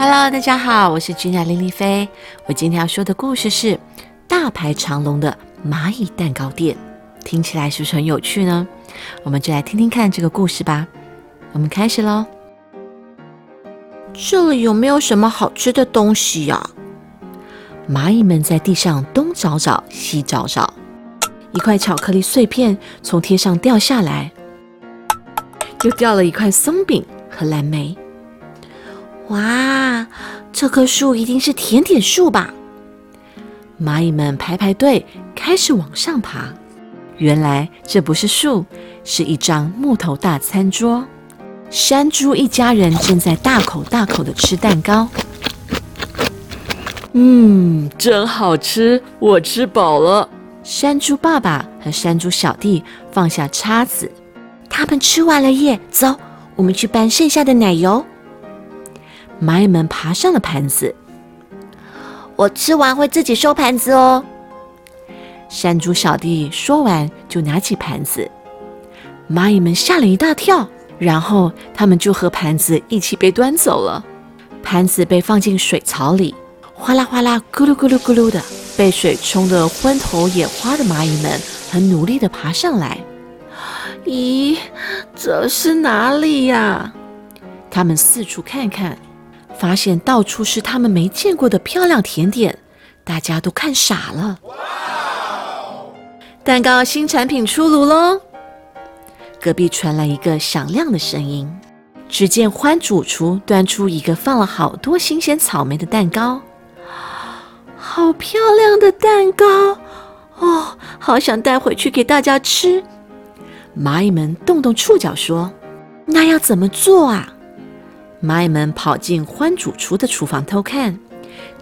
Hello，大家好，我是君雅林丽菲。我今天要说的故事是大排长龙的蚂蚁蛋糕店，听起来是不是很有趣呢？我们就来听听看这个故事吧。我们开始喽。这里有没有什么好吃的东西呀？蚂蚁们在地上东找找西找找，一块巧克力碎片从天上掉下来，又掉了一块松饼和蓝莓。哇，这棵树一定是甜点树吧？蚂蚁们排排队，开始往上爬。原来这不是树，是一张木头大餐桌。山猪一家人正在大口大口的吃蛋糕。嗯，真好吃，我吃饱了。山猪爸爸和山猪小弟放下叉子，他们吃完了耶。走，我们去搬剩下的奶油。蚂蚁们爬上了盘子。我吃完会自己收盘子哦。山猪小弟说完，就拿起盘子。蚂蚁们吓了一大跳，然后他们就和盘子一起被端走了。盘子被放进水槽里，哗啦哗啦，咕噜咕噜咕噜的，被水冲得昏头眼花的蚂蚁们很努力地爬上来。咦，这是哪里呀？他们四处看看。发现到处是他们没见过的漂亮甜点，大家都看傻了。哇蛋糕新产品出炉喽！隔壁传来一个响亮的声音。只见欢主厨端出一个放了好多新鲜草莓的蛋糕，好漂亮的蛋糕哦！好想带回去给大家吃。蚂蚁们动动触角说：“那要怎么做啊？”蚂蚁们跑进欢主厨的厨房偷看，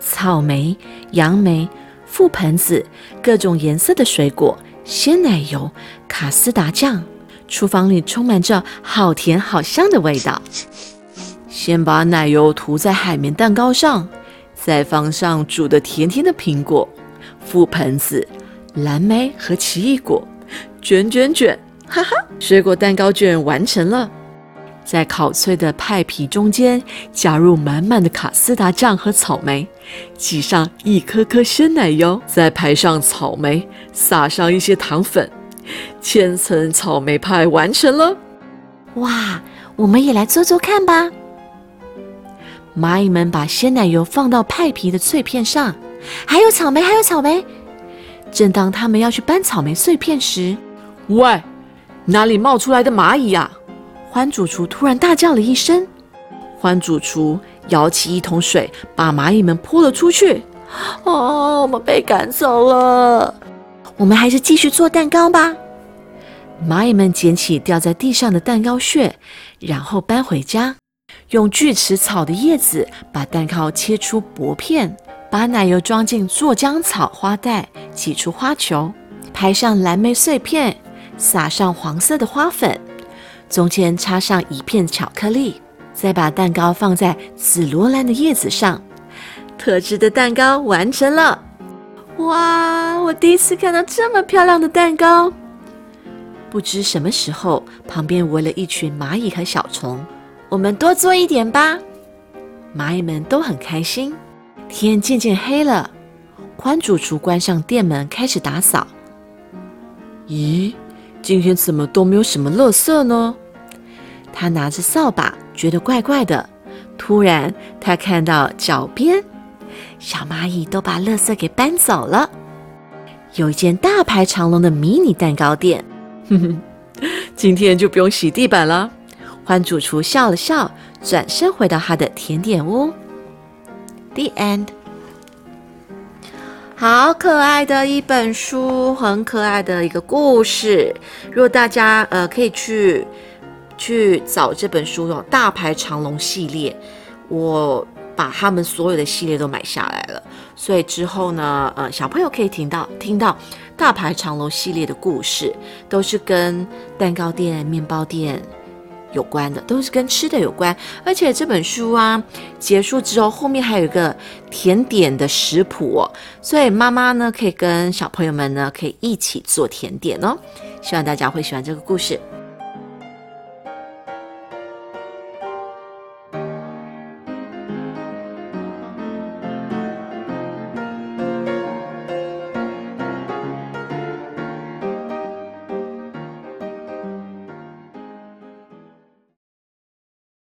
草莓、杨梅、覆盆子、各种颜色的水果、鲜奶油、卡斯达酱，厨房里充满着好甜好香的味道。先把奶油涂在海绵蛋糕上，再放上煮的甜甜的苹果、覆盆子、蓝莓和奇异果，卷卷卷，哈哈，水果蛋糕卷完成了。在烤脆的派皮中间加入满满的卡斯达酱和草莓，挤上一颗颗鲜奶油，再排上草莓，撒上一些糖粉，千层草莓派完成了。哇，我们也来做做看吧！蚂蚁们把鲜奶油放到派皮的脆片上，还有草莓，还有草莓。正当他们要去搬草莓碎片时，喂，哪里冒出来的蚂蚁呀？欢主厨突然大叫了一声，欢主厨舀起一桶水，把蚂蚁们泼了出去。哦，我们被赶走了。我们还是继续做蛋糕吧。蚂蚁们捡起掉在地上的蛋糕屑，然后搬回家，用锯齿草的叶子把蛋糕切出薄片，把奶油装进做浆草花袋，挤出花球，拍上蓝莓碎片，撒上黄色的花粉。中间插上一片巧克力，再把蛋糕放在紫罗兰的叶子上，特制的蛋糕完成了！哇，我第一次看到这么漂亮的蛋糕。不知什么时候，旁边围了一群蚂蚁和小虫。我们多做一点吧。蚂蚁们都很开心。天渐渐黑了，宽主厨关上店门，开始打扫。咦？今天怎么都没有什么垃圾呢？他拿着扫把，觉得怪怪的。突然，他看到脚边小蚂蚁都把垃圾给搬走了。有一间大排长龙的迷你蛋糕店。哼哼，今天就不用洗地板了。欢主厨笑了笑，转身回到他的甜点屋。The end。好可爱的一本书，很可爱的一个故事。如果大家呃可以去去找这本书哦，《大排长龙》系列，我把他们所有的系列都买下来了。所以之后呢，呃，小朋友可以听到听到《大排长龙》系列的故事，都是跟蛋糕店、面包店。有关的都是跟吃的有关，而且这本书啊结束之后，后面还有一个甜点的食谱，所以妈妈呢可以跟小朋友们呢可以一起做甜点哦，希望大家会喜欢这个故事。